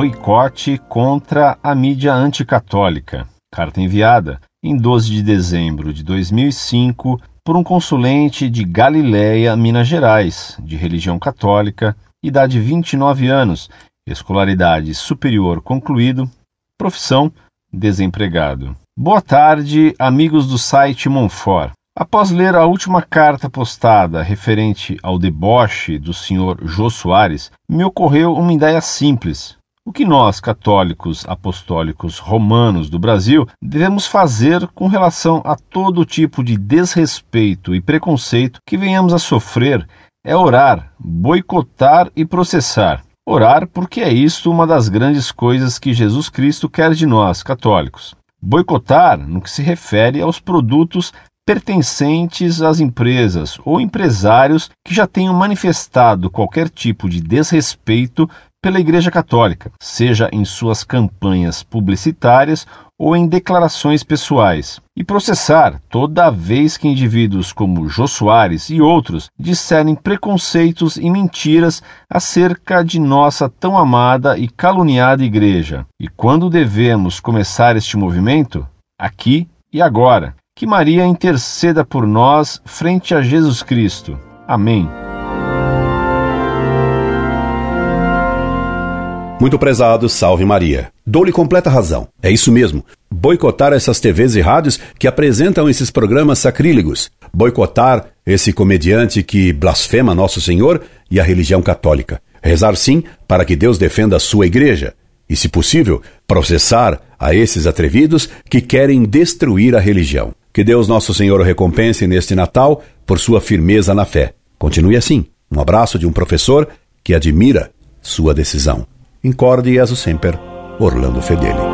boicote contra a mídia anticatólica. Carta enviada em 12 de dezembro de 2005 por um consulente de Galiléia, Minas Gerais, de religião católica, idade 29 anos, escolaridade superior concluído, profissão desempregado. Boa tarde, amigos do site Monfort. Após ler a última carta postada referente ao deboche do Sr. Jô Soares, me ocorreu uma ideia simples. O que nós, católicos apostólicos romanos do Brasil, devemos fazer com relação a todo tipo de desrespeito e preconceito que venhamos a sofrer é orar, boicotar e processar. Orar porque é isto uma das grandes coisas que Jesus Cristo quer de nós, católicos. Boicotar no que se refere aos produtos pertencentes às empresas ou empresários que já tenham manifestado qualquer tipo de desrespeito pela Igreja Católica, seja em suas campanhas publicitárias ou em declarações pessoais, e processar toda vez que indivíduos como Jô Soares e outros disserem preconceitos e mentiras acerca de nossa tão amada e caluniada Igreja. E quando devemos começar este movimento? Aqui e agora que Maria interceda por nós frente a Jesus Cristo. Amém. Muito prezado, salve Maria. Dou-lhe completa razão. É isso mesmo. Boicotar essas TVs e rádios que apresentam esses programas sacrílegos. Boicotar esse comediante que blasfema Nosso Senhor e a religião católica. Rezar sim para que Deus defenda a sua igreja. E, se possível, processar a esses atrevidos que querem destruir a religião. Que Deus Nosso Senhor o recompense neste Natal por sua firmeza na fé. Continue assim. Um abraço de um professor que admira sua decisão. Incorde e sempre, Orlando Fedeli.